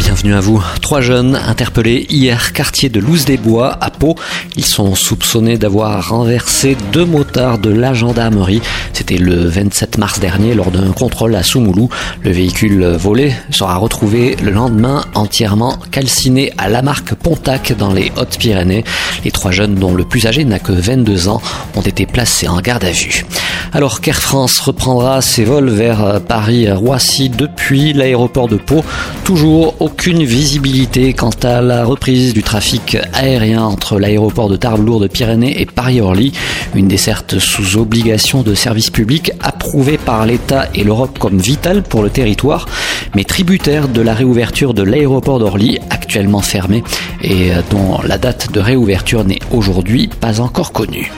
Bienvenue à vous. Trois jeunes interpellés hier quartier de Louz-des-Bois à Pau. Ils sont soupçonnés d'avoir renversé deux motards de la gendarmerie. C'était le 27 mars dernier lors d'un contrôle à Soumoulou. Le véhicule volé sera retrouvé le lendemain entièrement calciné à la marque Pontac dans les Hautes-Pyrénées. Les trois jeunes dont le plus âgé n'a que 22 ans ont été placés en garde à vue. Alors qu'Air France reprendra ses vols vers Paris-Roissy depuis l'aéroport de Pau, toujours aucune visibilité quant à la reprise du trafic aérien entre l'aéroport de Tarbes-Lourdes-Pyrénées et Paris-Orly, une desserte sous obligation de service public approuvée par l'État et l'Europe comme vitale pour le territoire, mais tributaire de la réouverture de l'aéroport d'Orly, actuellement fermé et dont la date de réouverture n'est aujourd'hui pas encore connue.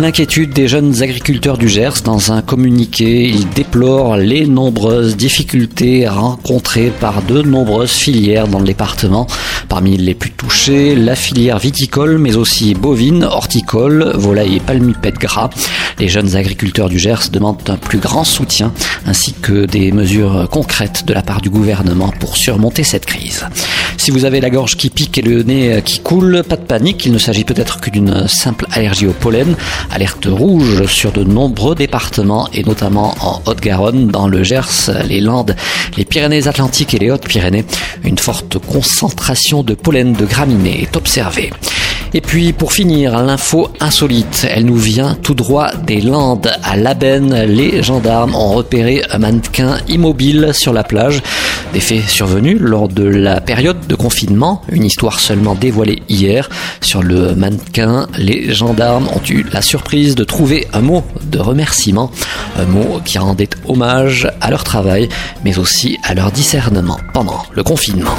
L'inquiétude des jeunes agriculteurs du Gers dans un communiqué, ils déplorent les nombreuses difficultés rencontrées par de nombreuses filières dans le département. Parmi les plus touchées, la filière viticole, mais aussi bovine, horticole, volaille et palmipède gras. Les jeunes agriculteurs du Gers demandent un plus grand soutien ainsi que des mesures concrètes de la part du gouvernement pour surmonter cette crise. Si vous avez la gorge qui pique et le nez qui coule, pas de panique, il ne s'agit peut-être que d'une simple allergie au pollen. Alerte rouge sur de nombreux départements et notamment en Haute-Garonne, dans le Gers, les Landes, les Pyrénées-Atlantiques et les Hautes-Pyrénées. Une forte concentration de pollen de graminées est observée. Et puis pour finir, l'info insolite, elle nous vient tout droit des Landes. À Labenne, les gendarmes ont repéré un mannequin immobile sur la plage. Des faits survenus lors de la période de confinement, une histoire seulement dévoilée hier. Sur le mannequin, les gendarmes ont eu la surprise de trouver un mot de remerciement, un mot qui rendait hommage à leur travail, mais aussi à leur discernement pendant le confinement.